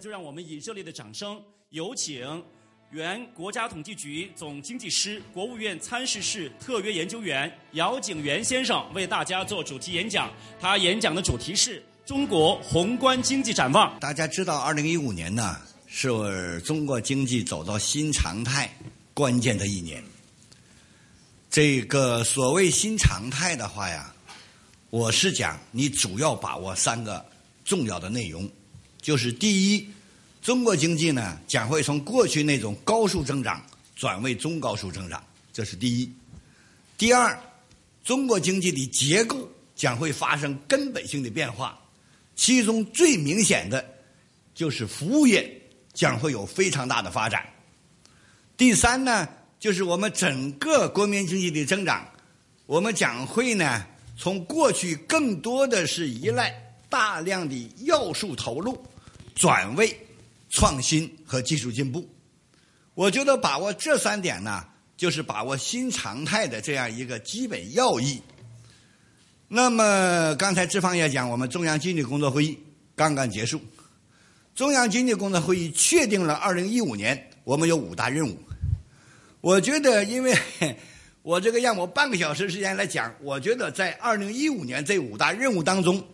就让我们以热烈的掌声，有请原国家统计局总经济师、国务院参事室特约研究员姚景元先生为大家做主题演讲。他演讲的主题是中国宏观经济展望。大家知道，二零一五年呢是中国经济走到新常态关键的一年。这个所谓新常态的话呀，我是讲你主要把握三个重要的内容。就是第一，中国经济呢将会从过去那种高速增长转为中高速增长，这是第一。第二，中国经济的结构将会发生根本性的变化，其中最明显的就是服务业将会有非常大的发展。第三呢，就是我们整个国民经济的增长，我们将会呢从过去更多的是依赖大量的要素投入。转为创新和技术进步，我觉得把握这三点呢，就是把握新常态的这样一个基本要义。那么刚才志方也讲，我们中央经济工作会议刚刚结束，中央经济工作会议确定了二零一五年我们有五大任务。我觉得，因为 我这个让我半个小时时间来讲，我觉得在二零一五年这五大任务当中。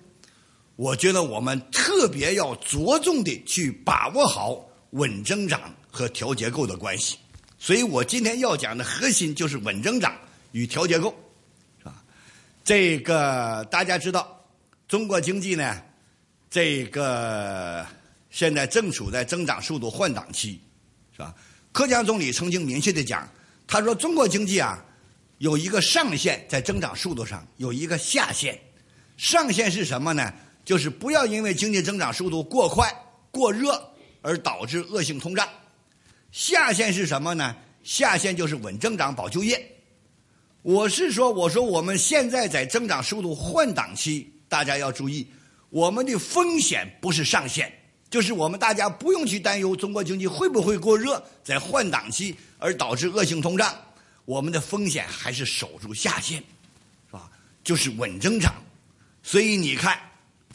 我觉得我们特别要着重的去把握好稳增长和调结构的关系，所以我今天要讲的核心就是稳增长与调结构，是吧？这个大家知道，中国经济呢，这个现在正处在增长速度换挡期，是吧？克强总理曾经明确的讲，他说中国经济啊有一个上限在增长速度上，有一个下限，上限是什么呢？就是不要因为经济增长速度过快、过热而导致恶性通胀。下限是什么呢？下限就是稳增长、保就业。我是说，我说我们现在在增长速度换挡期，大家要注意，我们的风险不是上限，就是我们大家不用去担忧中国经济会不会过热，在换挡期而导致恶性通胀。我们的风险还是守住下限，是吧？就是稳增长。所以你看。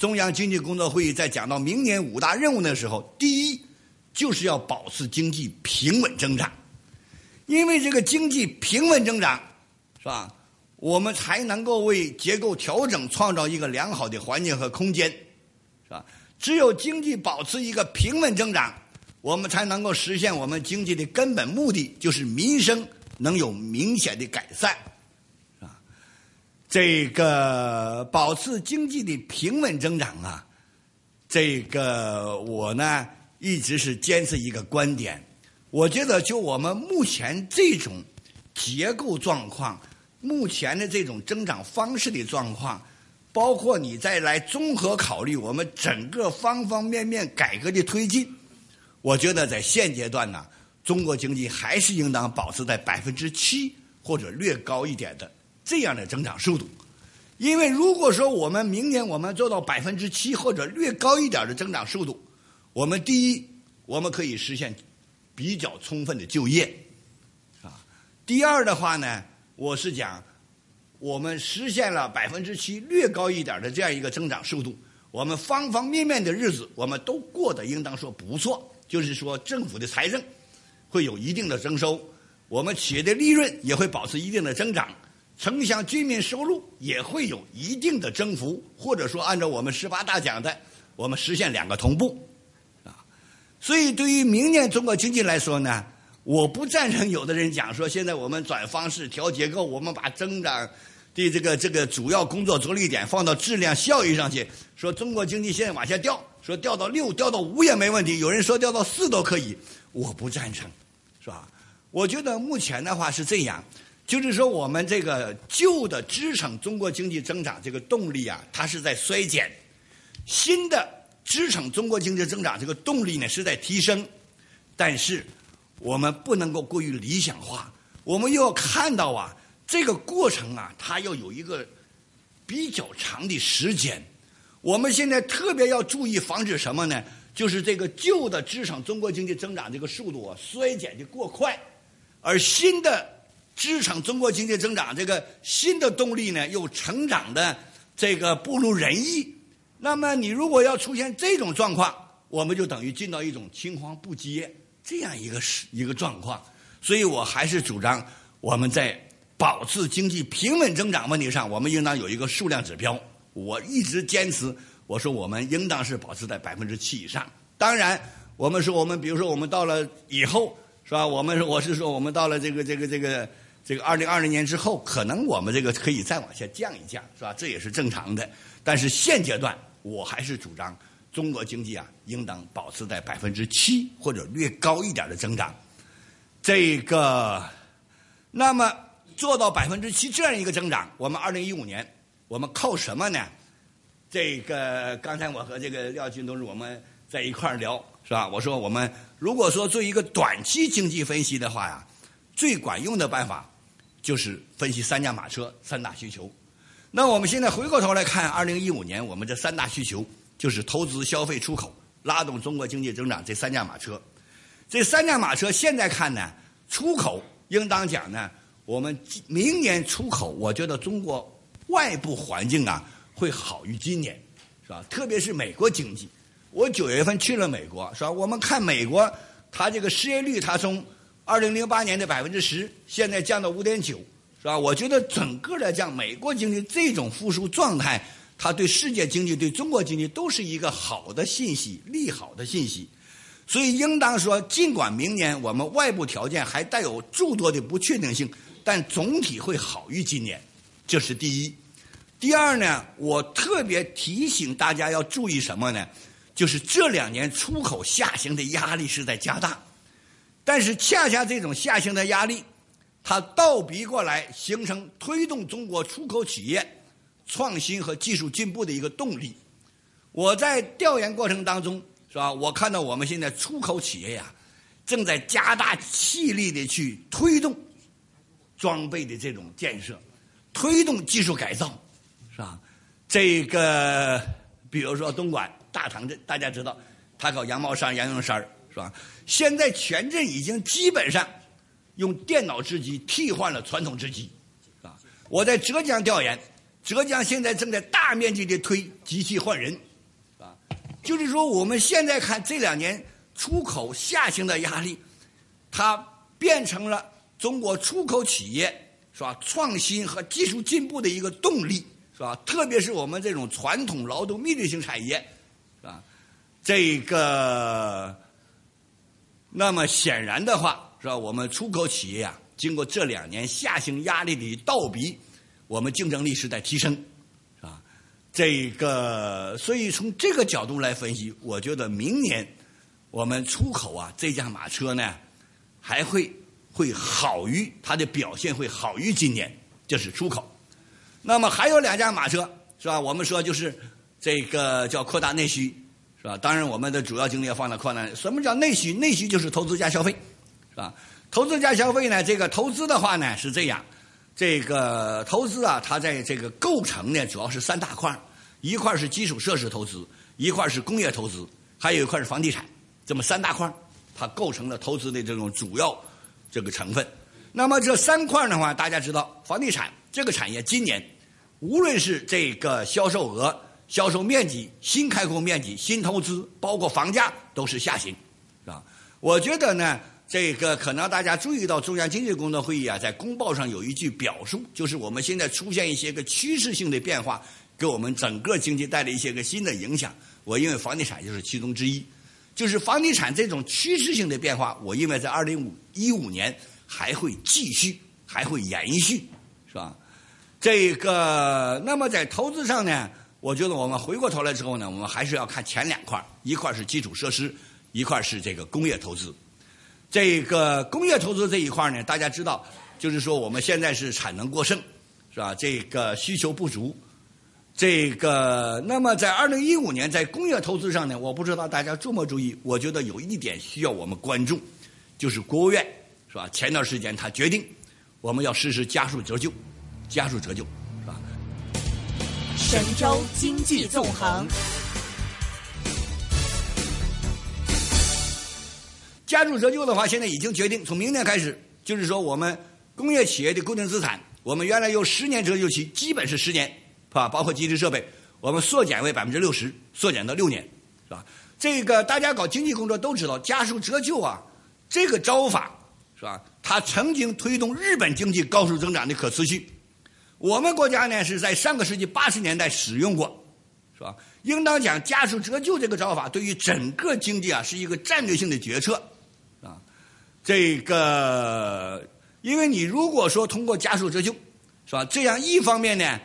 中央经济工作会议在讲到明年五大任务的时候，第一就是要保持经济平稳增长，因为这个经济平稳增长，是吧？我们才能够为结构调整创造一个良好的环境和空间，是吧？只有经济保持一个平稳增长，我们才能够实现我们经济的根本目的，就是民生能有明显的改善。这个保持经济的平稳增长啊，这个我呢一直是坚持一个观点。我觉得就我们目前这种结构状况，目前的这种增长方式的状况，包括你再来综合考虑我们整个方方面面改革的推进，我觉得在现阶段呢，中国经济还是应当保持在百分之七或者略高一点的。这样的增长速度，因为如果说我们明年我们做到百分之七或者略高一点的增长速度，我们第一我们可以实现比较充分的就业，啊，第二的话呢，我是讲我们实现了百分之七略高一点的这样一个增长速度，我们方方面面的日子我们都过得应当说不错，就是说政府的财政会有一定的增收，我们企业的利润也会保持一定的增长。城乡居民收入也会有一定的增幅，或者说按照我们十八大讲的，我们实现两个同步，啊，所以对于明年中国经济来说呢，我不赞成有的人讲说现在我们转方式调结构，我们把增长的这个这个主要工作着力点放到质量效益上去，说中国经济现在往下掉，说掉到六掉到五也没问题，有人说掉到四都可以，我不赞成，是吧？我觉得目前的话是这样。就是说，我们这个旧的支撑中国经济增长这个动力啊，它是在衰减；新的支撑中国经济增长这个动力呢，是在提升。但是，我们不能够过于理想化，我们又要看到啊，这个过程啊，它要有一个比较长的时间。我们现在特别要注意防止什么呢？就是这个旧的支撑中国经济增长这个速度啊衰减的过快，而新的。支撑中国经济增长这个新的动力呢，又成长的这个不如人意。那么，你如果要出现这种状况，我们就等于进到一种青黄不接这样一个是一个状况。所以我还是主张我们在保持经济平稳增长问题上，我们应当有一个数量指标。我一直坚持，我说我们应当是保持在百分之七以上。当然，我们说我们比如说我们到了以后是吧？我们我是说我们到了这个这个这个这个二零二零年之后，可能我们这个可以再往下降一降是吧？这也是正常的。但是现阶段，我还是主张中国经济啊，应当保持在百分之七或者略高一点的增长。这个，那么做到百分之七这样一个增长，我们二零一五年我们靠什么呢？这个刚才我和这个廖军同志我们在一块儿聊是吧？我说我们如果说做一个短期经济分析的话呀，最管用的办法就是分析三驾马车三大需求。那我们现在回过头来看，二零一五年我们这三大需求就是投资、消费、出口，拉动中国经济增长这三驾马车。这三驾马车现在看呢，出口应当讲呢，我们明年出口，我觉得中国外部环境啊会好于今年，是吧？特别是美国经济，我九月份去了美国，是吧？我们看美国，它这个失业率，它从二零零八年的百分之十，现在降到五点九，是吧？我觉得整个来讲，美国经济这种复苏状态，它对世界经济、对中国经济都是一个好的信息，利好的信息。所以，应当说，尽管明年我们外部条件还带有诸多的不确定性，但总体会好于今年，这是第一。第二呢，我特别提醒大家要注意什么呢？就是这两年出口下行的压力是在加大，但是恰恰这种下行的压力，它倒逼过来形成推动中国出口企业创新和技术进步的一个动力。我在调研过程当中。是吧？我看到我们现在出口企业呀，正在加大气力的去推动装备的这种建设，推动技术改造，是吧？这个比如说东莞大塘镇，大家知道，他搞羊毛衫、羊绒衫是吧？现在全镇已经基本上用电脑织机替换了传统织机，是吧？我在浙江调研，浙江现在正在大面积的推机器换人。就是说，我们现在看这两年出口下行的压力，它变成了中国出口企业是吧创新和技术进步的一个动力是吧？特别是我们这种传统劳动密集型产业是吧？这个，那么显然的话是吧？我们出口企业啊，经过这两年下行压力的倒逼，我们竞争力是在提升。是吧这个，所以从这个角度来分析，我觉得明年我们出口啊，这架马车呢，还会会好于它的表现会好于今年，这是出口。那么还有两架马车是吧？我们说就是这个叫扩大内需是吧？当然我们的主要精力要放在扩大。什么叫内需？内需就是投资加消费是吧？投资加消费呢？这个投资的话呢是这样。这个投资啊，它在这个构成呢，主要是三大块一块是基础设施投资，一块是工业投资，还有一块是房地产，这么三大块它构成了投资的这种主要这个成分。那么这三块的话，大家知道，房地产这个产业今年无论是这个销售额、销售面积、新开工面积、新投资，包括房价都是下行，是吧？我觉得呢。这个可能大家注意到，中央经济工作会议啊，在公报上有一句表述，就是我们现在出现一些个趋势性的变化，给我们整个经济带来一些个新的影响。我认为房地产就是其中之一，就是房地产这种趋势性的变化，我认为在二零五一五年还会继续，还会延续，是吧？这个，那么在投资上呢，我觉得我们回过头来之后呢，我们还是要看前两块，一块是基础设施，一块是这个工业投资。这个工业投资这一块呢，大家知道，就是说我们现在是产能过剩，是吧？这个需求不足，这个那么在二零一五年在工业投资上呢，我不知道大家注没注意，我觉得有一点需要我们关注，就是国务院是吧？前段时间他决定我们要实施加速折旧，加速折旧？神州经济纵横。加速折旧的话，现在已经决定，从明年开始，就是说我们工业企业的固定资产，我们原来有十年折旧期，基本是十年，是吧？包括机器设备，我们缩减为百分之六十，缩减到六年，是吧？这个大家搞经济工作都知道，加速折旧啊，这个招法是吧？它曾经推动日本经济高速增长的可持续。我们国家呢是在上个世纪八十年代使用过，是吧？应当讲加速折旧这个招法对于整个经济啊是一个战略性的决策，啊，这个因为你如果说通过加速折旧，是吧？这样一方面呢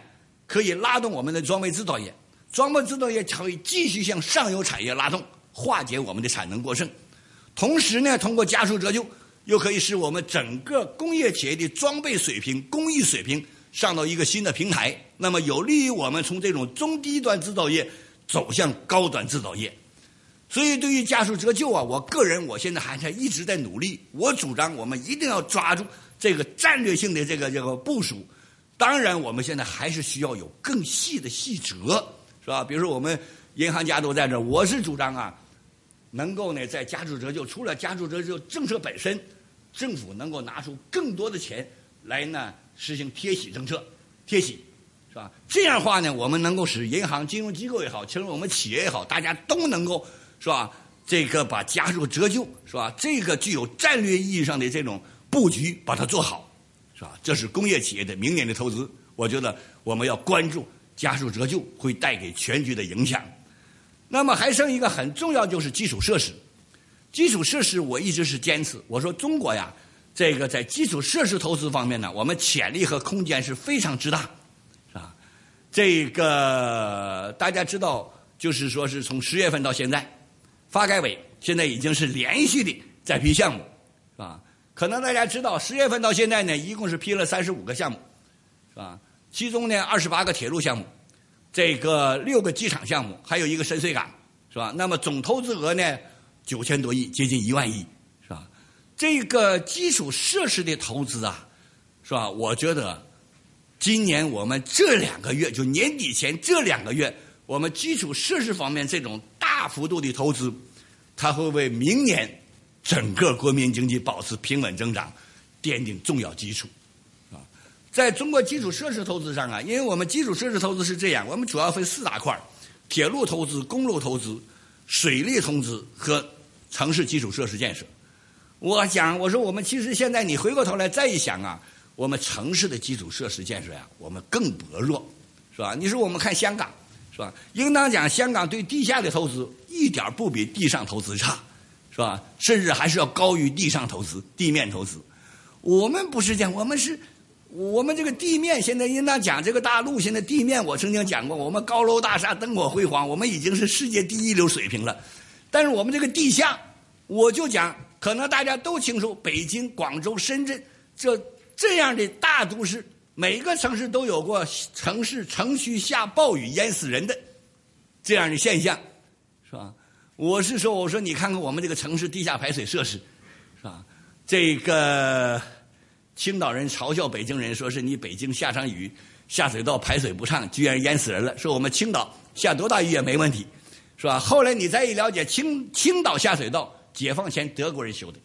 可以拉动我们的装备制造业，装备制造业可以继续向上游产业拉动，化解我们的产能过剩，同时呢通过加速折旧又可以使我们整个工业企业的装备水平、工艺水平。上到一个新的平台，那么有利于我们从这种中低端制造业走向高端制造业。所以，对于加速折旧啊，我个人我现在还在一直在努力。我主张我们一定要抓住这个战略性的这个这个部署。当然，我们现在还是需要有更细的细则，是吧？比如说，我们银行家都在这，我是主张啊，能够呢在加速折旧，除了加速折旧政策本身，政府能够拿出更多的钱来呢。实行贴息政策，贴息，是吧？这样的话呢，我们能够使银行、金融机构也好，其实我们企业也好，大家都能够，是吧？这个把加速折旧，是吧？这个具有战略意义上的这种布局，把它做好，是吧？这是工业企业的明年的投资。我觉得我们要关注加速折旧会带给全局的影响。那么还剩一个很重要，就是基础设施。基础设施我一直是坚持，我说中国呀。这个在基础设施投资方面呢，我们潜力和空间是非常之大，是吧？这个大家知道，就是说是从十月份到现在，发改委现在已经是连续的在批项目，是吧？可能大家知道，十月份到现在呢，一共是批了三十五个项目，是吧？其中呢，二十八个铁路项目，这个六个机场项目，还有一个深水港，是吧？那么总投资额呢，九千多亿，接近一万亿。这个基础设施的投资啊，是吧？我觉得今年我们这两个月，就年底前这两个月，我们基础设施方面这种大幅度的投资，它会为明年整个国民经济保持平稳增长奠定重要基础。啊，在中国基础设施投资上啊，因为我们基础设施投资是这样，我们主要分四大块铁路投资、公路投资、水利投资和城市基础设施建设。我讲，我说我们其实现在你回过头来再一想啊，我们城市的基础设施建设呀，我们更薄弱，是吧？你说我们看香港，是吧？应当讲香港对地下的投资一点不比地上投资差，是吧？甚至还是要高于地上投资、地面投资。我们不是这样，我们是，我们这个地面现在应当讲这个大陆现在地面，我曾经讲过，我们高楼大厦灯火辉煌，我们已经是世界第一流水平了。但是我们这个地下，我就讲。可能大家都清楚，北京、广州、深圳这这样的大都市，每个城市都有过城市城区下暴雨淹死人的这样的现象，是吧？我是说，我说你看看我们这个城市地下排水设施，是吧？这个青岛人嘲笑北京人，说是你北京下场雨下水道排水不畅，居然淹死人了。说我们青岛下多大雨也没问题，是吧？后来你再一了解，青青岛下水道。解放前德国人修的，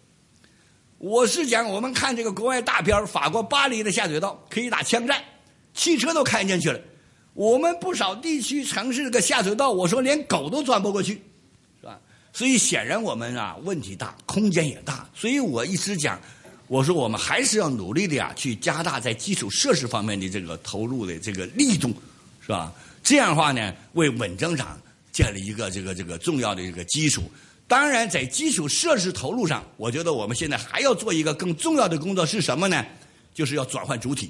我是讲我们看这个国外大片法国巴黎的下水道可以打枪战，汽车都开进去了。我们不少地区城市这个下水道，我说连狗都钻不过去，是吧？所以显然我们啊问题大，空间也大。所以我一直讲，我说我们还是要努力的呀，去加大在基础设施方面的这个投入的这个力度，是吧？这样的话呢，为稳增长建立一个这个这个重要的一个基础。当然，在基础设施投入上，我觉得我们现在还要做一个更重要的工作是什么呢？就是要转换主体，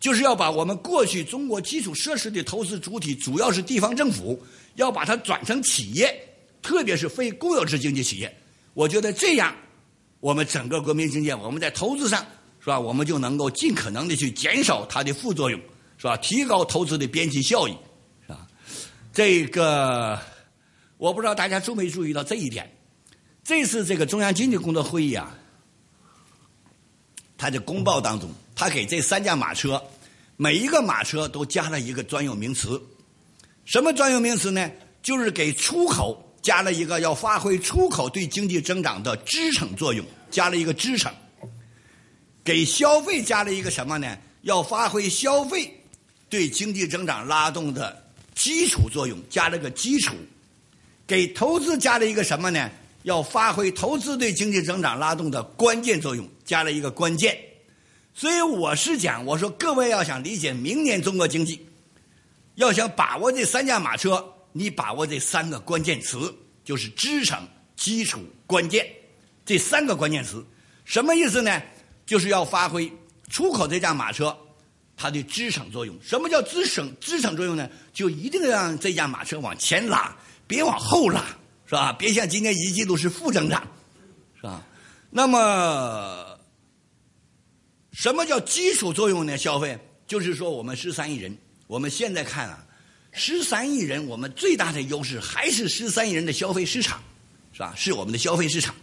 就是要把我们过去中国基础设施的投资主体，主要是地方政府，要把它转成企业，特别是非公有制经济企业。我觉得这样，我们整个国民经济，我们在投资上，是吧？我们就能够尽可能的去减少它的副作用，是吧？提高投资的边际效益，是吧？这个。我不知道大家注没注意到这一点，这次这个中央经济工作会议啊，它的公报当中，他给这三驾马车每一个马车都加了一个专有名词，什么专有名词呢？就是给出口加了一个要发挥出口对经济增长的支撑作用，加了一个支撑；给消费加了一个什么呢？要发挥消费对经济增长拉动的基础作用，加了个基础。给投资加了一个什么呢？要发挥投资对经济增长拉动的关键作用，加了一个关键。所以我是讲，我说各位要想理解明年中国经济，要想把握这三驾马车，你把握这三个关键词，就是支撑、基础、关键这三个关键词，什么意思呢？就是要发挥出口这架马车它的支撑作用。什么叫支撑支撑作用呢？就一定让这架马车往前拉，别往后拉，是吧？别像今年一季度是负增长，是吧？那么，什么叫基础作用呢？消费就是说，我们十三亿人，我们现在看啊，十三亿人，我们最大的优势还是十三亿人的消费市场，是吧？是我们的消费市场。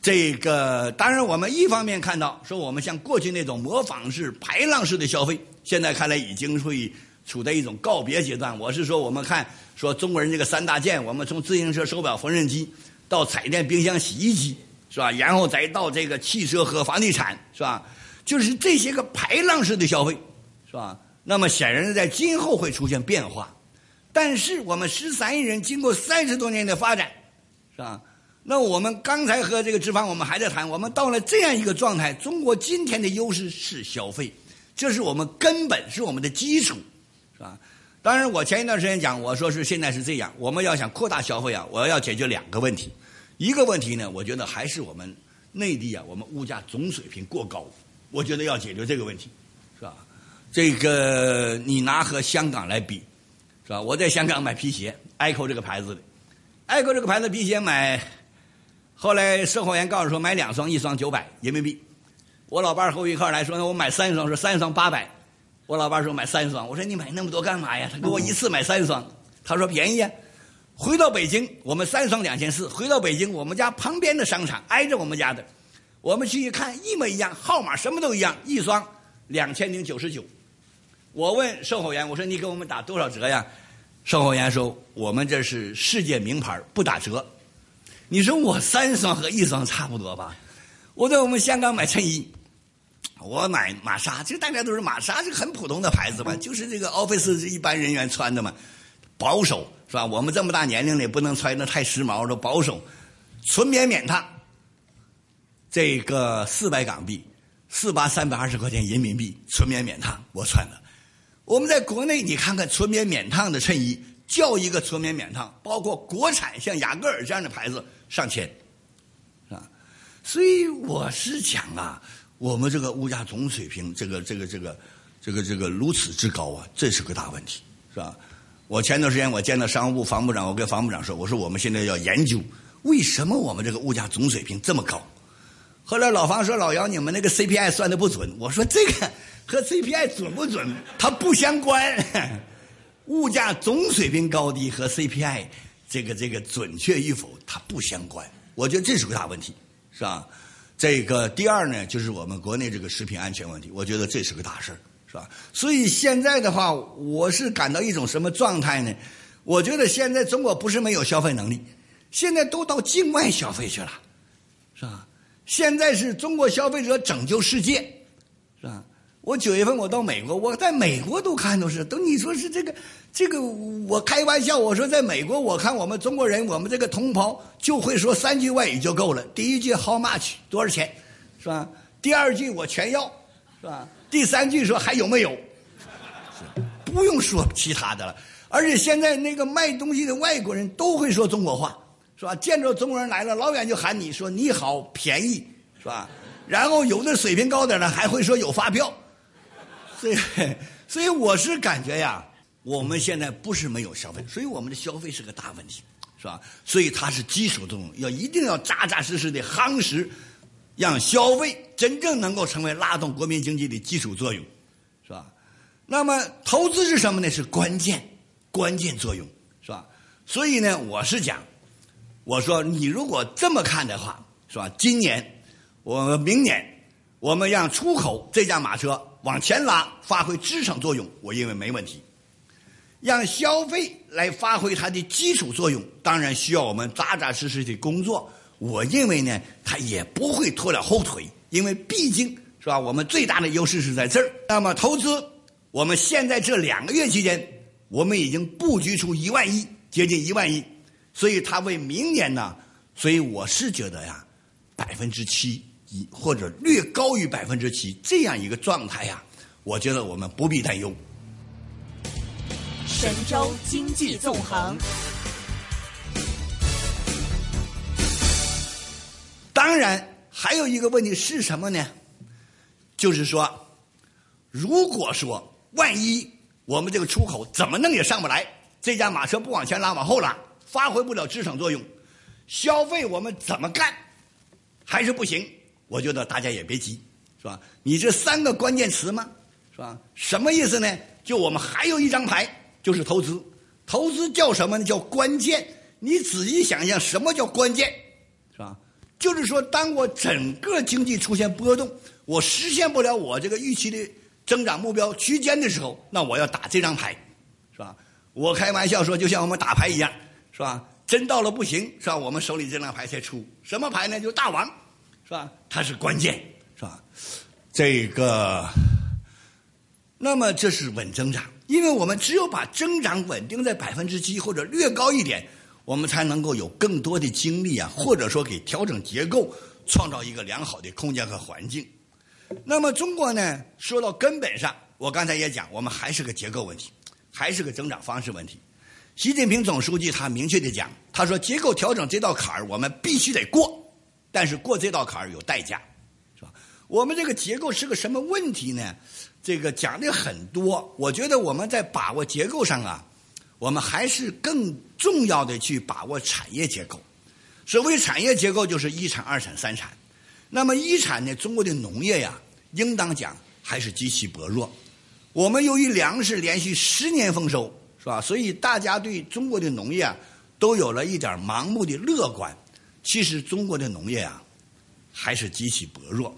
这个当然，我们一方面看到说，我们像过去那种模仿式、排浪式的消费，现在看来已经会处在一种告别阶段。我是说，我们看说中国人这个三大件，我们从自行车、手表、缝纫机到彩电、冰箱、洗衣机，是吧？然后再到这个汽车和房地产，是吧？就是这些个排浪式的消费，是吧？那么显然在今后会出现变化。但是我们十三亿人经过三十多年的发展，是吧？那我们刚才和这个脂肪，我们还在谈，我们到了这样一个状态，中国今天的优势是消费，这是我们根本是我们的基础，是吧？当然，我前一段时间讲，我说是现在是这样，我们要想扩大消费啊，我要解决两个问题，一个问题呢，我觉得还是我们内地啊，我们物价总水平过高，我觉得要解决这个问题，是吧？这个你拿和香港来比，是吧？我在香港买皮鞋，艾蔻这个牌子的，艾蔻这个牌子皮鞋买。后来售货员告诉说买两双，一双九百人民币。我老伴儿和我一块儿来说，呢我买三双，说三双八百。我老伴儿说买三双，我说你买那么多干嘛呀？他给我一次买三双，他说便宜啊。回到北京，我们三双两千四。回到北京，我们家旁边的商场挨着我们家的，我们去一看一模一样，号码什么都一样，一双两千零九十九。我问售货员，我说你给我们打多少折呀？售货员说我们这是世界名牌，不打折。你说我三双和一双差不多吧？我在我们香港买衬衣，我买玛莎，这大家都是玛莎，是很普通的牌子嘛，就是这个 office 一般人员穿的嘛，保守是吧？我们这么大年龄了，也不能穿的太时髦，都保守，纯棉免烫，这个四百港币，四八三百二十块钱人民币，纯棉免烫，我穿的。我们在国内，你看看纯棉免烫的衬衣，叫一个纯棉免烫，包括国产像雅戈尔这样的牌子。上千，啊，所以我是讲啊，我们这个物价总水平，这个这个这个这个这个如此之高啊，这是个大问题，是吧？我前段时间我见到商务部房部长，我跟房部长说，我说我们现在要研究为什么我们这个物价总水平这么高。后来老房说老姚，你们那个 CPI 算的不准。我说这个和 CPI 准不准，它不相关。物价总水平高低和 CPI。这个这个准确与否，它不相关。我觉得这是个大问题，是吧？这个第二呢，就是我们国内这个食品安全问题，我觉得这是个大事，是吧？所以现在的话，我是感到一种什么状态呢？我觉得现在中国不是没有消费能力，现在都到境外消费去了，是吧？现在是中国消费者拯救世界，是吧？我九月份我到美国，我在美国都看都是，都你说是这个。这个我开玩笑，我说在美国，我看我们中国人，我们这个同胞就会说三句外语就够了。第一句 How much 多少钱，是吧？第二句我全要，是吧？第三句说还有没有，不用说其他的了。而且现在那个卖东西的外国人都会说中国话，是吧？见着中国人来了，老远就喊你说你好，便宜，是吧？然后有的水平高点的还会说有发票，所以 所以我是感觉呀。我们现在不是没有消费，所以我们的消费是个大问题，是吧？所以它是基础作用，要一定要扎扎实实的夯实，让消费真正能够成为拉动国民经济的基础作用，是吧？那么投资是什么呢？是关键关键作用，是吧？所以呢，我是讲，我说你如果这么看的话，是吧？今年我们明年我们让出口这架马车往前拉，发挥支撑作用，我认为没问题。让消费来发挥它的基础作用，当然需要我们扎扎实实的工作。我认为呢，它也不会拖了后腿，因为毕竟是吧，我们最大的优势是在这儿。那么投资，我们现在这两个月期间，我们已经布局出一万亿，接近一万亿。所以他为明年呢，所以我是觉得呀，百分之七一或者略高于百分之七这样一个状态呀，我觉得我们不必担忧。神州经济纵横。当然，还有一个问题是什么呢？就是说，如果说万一我们这个出口怎么弄也上不来，这架马车不往前拉，往后拉，发挥不了支撑作用，消费我们怎么干还是不行。我觉得大家也别急，是吧？你这三个关键词吗，是吧？什么意思呢？就我们还有一张牌，就是投资。投资叫什么呢？叫关键。你仔细想想，什么叫关键？是吧？就是说，当我整个经济出现波动，我实现不了我这个预期的增长目标区间的时候，那我要打这张牌，是吧？我开玩笑说，就像我们打牌一样，是吧？真到了不行，是吧？我们手里这张牌才出，什么牌呢？就大王，是吧？它是关键，是吧？这个，那么这是稳增长，因为我们只有把增长稳定在百分之七或者略高一点。我们才能够有更多的精力啊，或者说给调整结构创造一个良好的空间和环境。那么中国呢，说到根本上，我刚才也讲，我们还是个结构问题，还是个增长方式问题。习近平总书记他明确的讲，他说结构调整这道坎儿我们必须得过，但是过这道坎儿有代价，是吧？我们这个结构是个什么问题呢？这个讲的很多，我觉得我们在把握结构上啊。我们还是更重要的去把握产业结构。所谓产业结构，就是一产、二产、三产。那么一产呢？中国的农业呀，应当讲还是极其薄弱。我们由于粮食连续十年丰收，是吧？所以大家对中国的农业啊，都有了一点盲目的乐观。其实中国的农业啊，还是极其薄弱。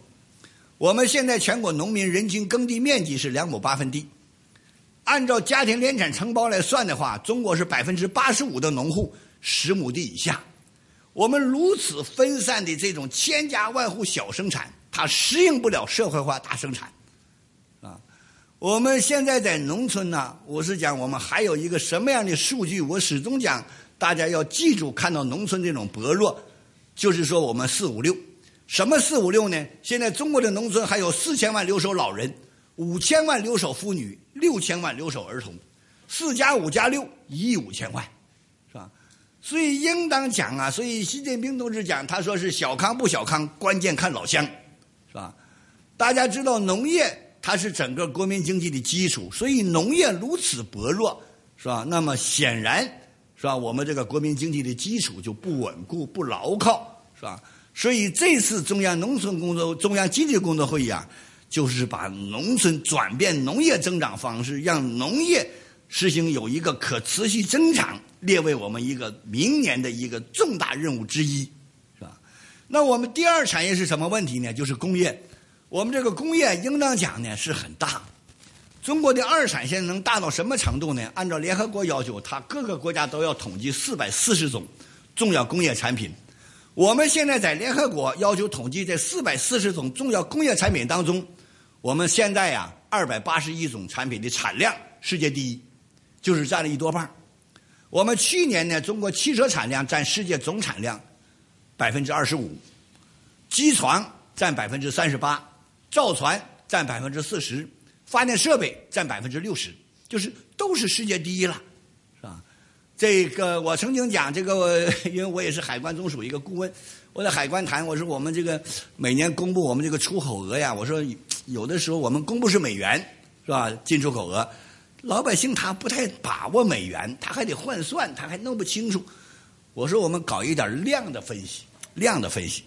我们现在全国农民人均耕地面积是两亩八分地。按照家庭联产承包来算的话，中国是百分之八十五的农户十亩地以下。我们如此分散的这种千家万户小生产，它适应不了社会化大生产，啊！我们现在在农村呢，我是讲我们还有一个什么样的数据？我始终讲，大家要记住，看到农村这种薄弱，就是说我们四五六，什么四五六呢？现在中国的农村还有四千万留守老人。五千万留守妇女，六千万留守儿童，四加五加六，一亿五千万，是吧？所以应当讲啊，所以习近平同志讲，他说是小康不小康，关键看老乡，是吧？大家知道农业它是整个国民经济的基础，所以农业如此薄弱，是吧？那么显然，是吧？我们这个国民经济的基础就不稳固、不牢靠，是吧？所以这次中央农村工作、中央经济工作会议啊。就是把农村转变农业增长方式，让农业实行有一个可持续增长，列为我们一个明年的一个重大任务之一，是吧？那我们第二产业是什么问题呢？就是工业。我们这个工业应当讲呢是很大。中国的二产现在能大到什么程度呢？按照联合国要求，它各个国家都要统计四百四十种重要工业产品。我们现在在联合国要求统计这四百四十种重要工业产品当中。我们现在呀，二百八十一种产品的产量世界第一，就是占了一多半我们去年呢，中国汽车产量占世界总产量百分之二十五，机床占百分之三十八，造船占百分之四十，发电设备占百分之六十，就是都是世界第一了，是吧？这个我曾经讲这个，因为我也是海关总署一个顾问，我在海关谈，我说我们这个每年公布我们这个出口额呀，我说。有的时候我们公布是美元，是吧？进出口额，老百姓他不太把握美元，他还得换算，他还弄不清楚。我说我们搞一点量的分析，量的分析。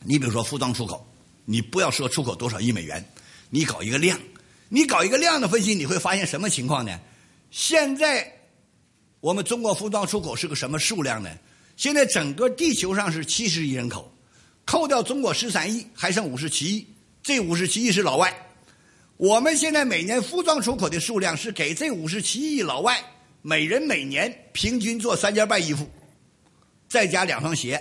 你比如说服装出口，你不要说出口多少亿美元，你搞一个量，你搞一个量的分析，你会发现什么情况呢？现在我们中国服装出口是个什么数量呢？现在整个地球上是七十亿人口，扣掉中国十三亿，还剩五十七亿。这五十七亿是老外，我们现在每年服装出口的数量是给这五十七亿老外每人每年平均做三件半衣服，再加两双鞋，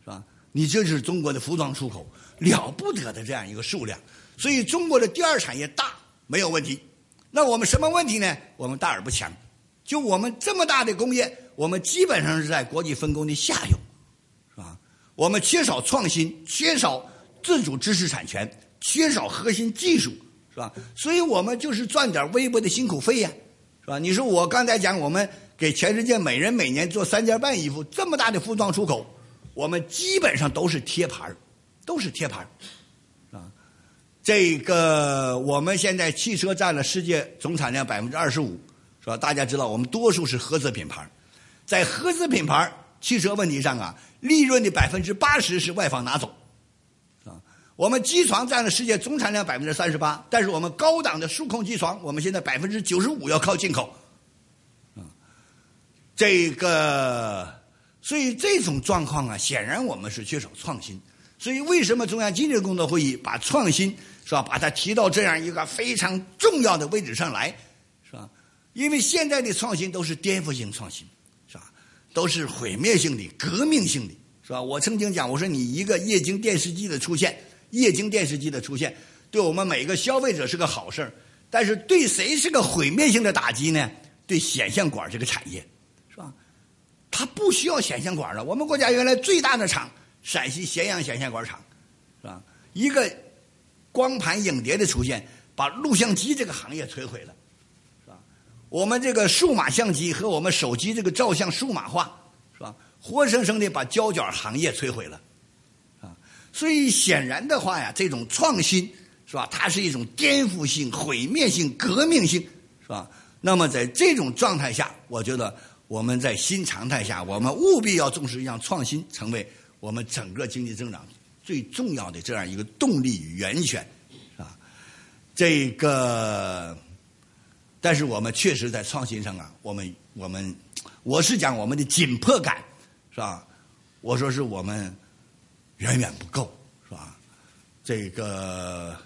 是吧？你这就是中国的服装出口了不得的这样一个数量，所以中国的第二产业大没有问题。那我们什么问题呢？我们大而不强，就我们这么大的工业，我们基本上是在国际分工的下游，是吧？我们缺少创新，缺少自主知识产权，缺少核心技术，是吧？所以我们就是赚点微薄的辛苦费呀，是吧？你说我刚才讲，我们给全世界每人每年做三件半衣服，这么大的服装出口，我们基本上都是贴牌都是贴牌啊。这个我们现在汽车占了世界总产量百分之二十五。是吧？大家知道，我们多数是合资品牌，在合资品牌汽车问题上啊，利润的百分之八十是外方拿走，啊，我们机床占了世界总产量百分之三十八，但是我们高档的数控机床，我们现在百分之九十五要靠进口，啊，这个，所以这种状况啊，显然我们是缺少创新。所以为什么中央经济工作会议把创新是吧，把它提到这样一个非常重要的位置上来？是吧因为现在的创新都是颠覆性创新，是吧？都是毁灭性的、革命性的，是吧？我曾经讲，我说你一个液晶电视机的出现，液晶电视机的出现，对我们每个消费者是个好事但是对谁是个毁灭性的打击呢？对显像管这个产业，是吧？它不需要显像管了。我们国家原来最大的厂陕西咸阳显像管厂，是吧？一个光盘影碟的出现，把录像机这个行业摧毁了。是吧我们这个数码相机和我们手机这个照相数码化，是吧？活生生的把胶卷行业摧毁了，啊！所以显然的话呀，这种创新，是吧？它是一种颠覆性、毁灭性、革命性，是吧？那么在这种状态下，我觉得我们在新常态下，我们务必要重视让创新成为我们整个经济增长最重要的这样一个动力与源泉，是吧？这个。但是我们确实在创新上啊，我们我们我是讲我们的紧迫感，是吧？我说是我们远远不够，是吧？这个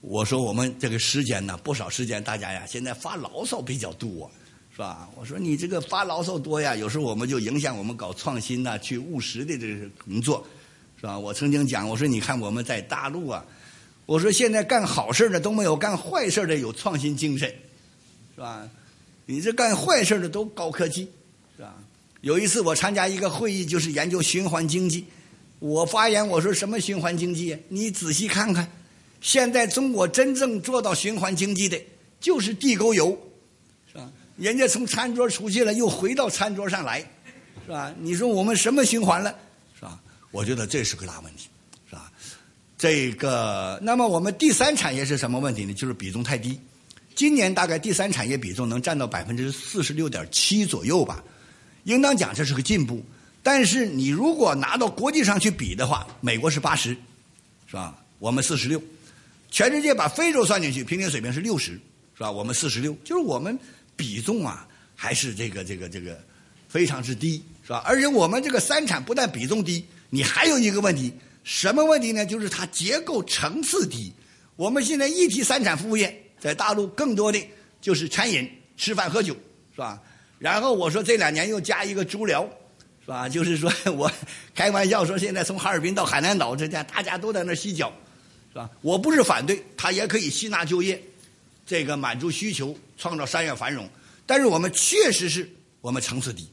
我说我们这个时间呢，不少时间大家呀，现在发牢骚比较多，是吧？我说你这个发牢骚多呀，有时候我们就影响我们搞创新呐，去务实的这个工作，是吧？我曾经讲，我说你看我们在大陆啊。我说现在干好事的都没有干坏事的有创新精神，是吧？你这干坏事的都高科技，是吧？有一次我参加一个会议，就是研究循环经济。我发言我说什么循环经济？你仔细看看，现在中国真正做到循环经济的，就是地沟油，是吧？人家从餐桌出去了，又回到餐桌上来，是吧？你说我们什么循环了，我觉得这是个大问题。是吧这个，那么我们第三产业是什么问题呢？就是比重太低。今年大概第三产业比重能占到百分之四十六点七左右吧，应当讲这是个进步。但是你如果拿到国际上去比的话，美国是八十，是吧？我们四十六，全世界把非洲算进去，平均水平是六十，是吧？我们四十六，就是我们比重啊，还是这个这个这个非常之低，是吧？而且我们这个三产不但比重低，你还有一个问题。什么问题呢？就是它结构层次低。我们现在一提三产服务业，在大陆更多的就是餐饮、吃饭喝酒，是吧？然后我说这两年又加一个足疗，是吧？就是说我开玩笑说，现在从哈尔滨到海南岛，这家大家都在那洗脚，是吧？我不是反对，它也可以吸纳就业，这个满足需求，创造商业繁荣。但是我们确实是我们层次低。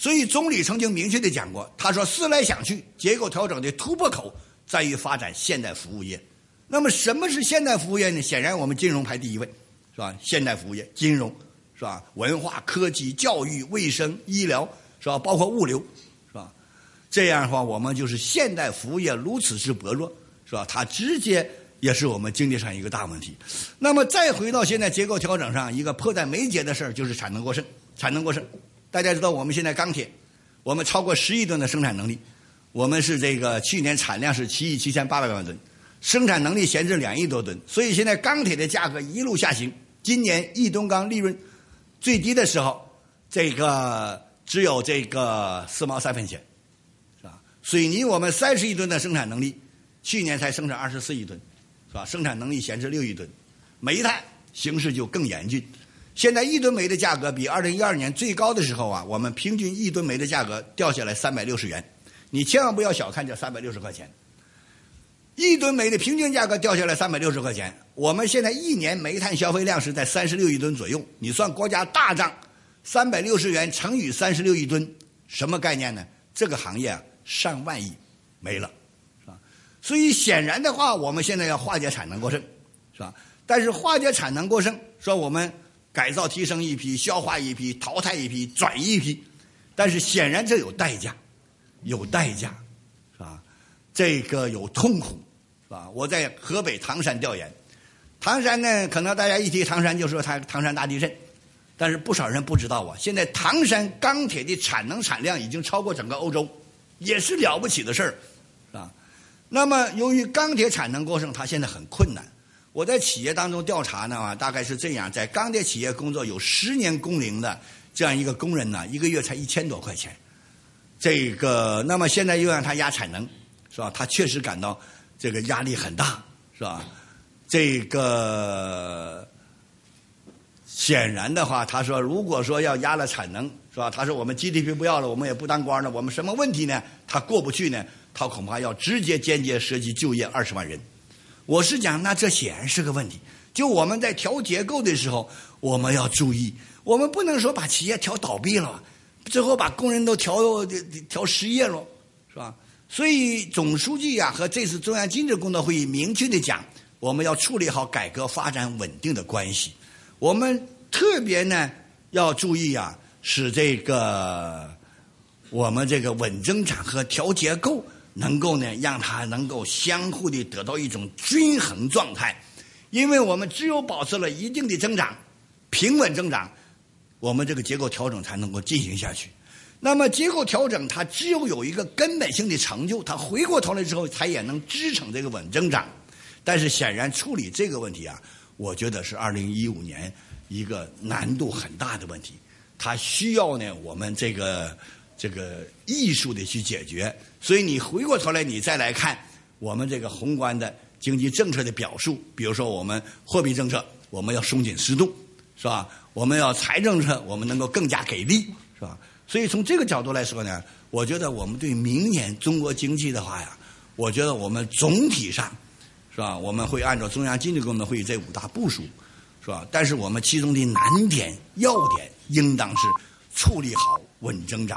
所以，总理曾经明确的讲过，他说：“思来想去，结构调整的突破口在于发展现代服务业。那么，什么是现代服务业呢？显然，我们金融排第一位，是吧？现代服务业，金融，是吧？文化、科技、教育、卫生、医疗，是吧？包括物流，是吧？这样的话，我们就是现代服务业如此之薄弱，是吧？它直接也是我们经济上一个大问题。那么，再回到现在结构调整上，一个迫在眉睫的事儿就是产能过剩，产能过剩。”大家知道，我们现在钢铁，我们超过十亿吨的生产能力，我们是这个去年产量是七亿七千八百万吨，生产能力闲置两亿多吨，所以现在钢铁的价格一路下行。今年一吨钢利润最低的时候，这个只有这个四毛三分钱，是吧？水泥我们三十亿吨的生产能力，去年才生产二十四亿吨，是吧？生产能力闲置六亿吨，煤炭形势就更严峻。现在一吨煤的价格比二零一二年最高的时候啊，我们平均一吨煤的价格掉下来三百六十元。你千万不要小看这三百六十块钱，一吨煤的平均价格掉下来三百六十块钱。我们现在一年煤炭消费量是在三十六亿吨左右，你算国家大账，三百六十元乘以三十六亿吨，什么概念呢？这个行业啊，上万亿没了，是吧？所以显然的话，我们现在要化解产能过剩，是吧？但是化解产能过剩，说我们改造提升一批，消化一批，淘汰一批，转移一批，但是显然这有代价，有代价，是吧？这个有痛苦。啊，我在河北唐山调研，唐山呢，可能大家一提唐山就说它唐山大地震，但是不少人不知道啊，现在唐山钢铁的产能产量已经超过整个欧洲，也是了不起的事儿，是吧？那么由于钢铁产能过剩，它现在很困难。我在企业当中调查呢啊，大概是这样，在钢铁企业工作有十年工龄的这样一个工人呢，一个月才一千多块钱，这个那么现在又让他压产能，是吧？他确实感到。这个压力很大，是吧？这个显然的话，他说，如果说要压了产能，是吧？他说我们 GDP 不要了，我们也不当官了，我们什么问题呢？他过不去呢？他恐怕要直接、间接涉及就业二十万人。我是讲，那这显然是个问题。就我们在调结构的时候，我们要注意，我们不能说把企业调倒闭了，最后把工人都调调失业了，是吧？所以，总书记呀和这次中央经济工作会议明确的讲，我们要处理好改革发展稳定的关系。我们特别呢要注意啊，使这个我们这个稳增长和调结构能够呢让它能够相互的得到一种均衡状态。因为我们只有保持了一定的增长，平稳增长，我们这个结构调整才能够进行下去。那么结构调整，它只有有一个根本性的成就，它回过头来之后，它也能支撑这个稳增长。但是显然处理这个问题啊，我觉得是二零一五年一个难度很大的问题。它需要呢我们这个这个艺术的去解决。所以你回过头来，你再来看我们这个宏观的经济政策的表述，比如说我们货币政策，我们要松紧适度，是吧？我们要财政策，我们能够更加给力，是吧？所以从这个角度来说呢，我觉得我们对明年中国经济的话呀，我觉得我们总体上，是吧？我们会按照中央经济工作会议这五大部署，是吧？但是我们其中的难点、要点，应当是处理好稳增长，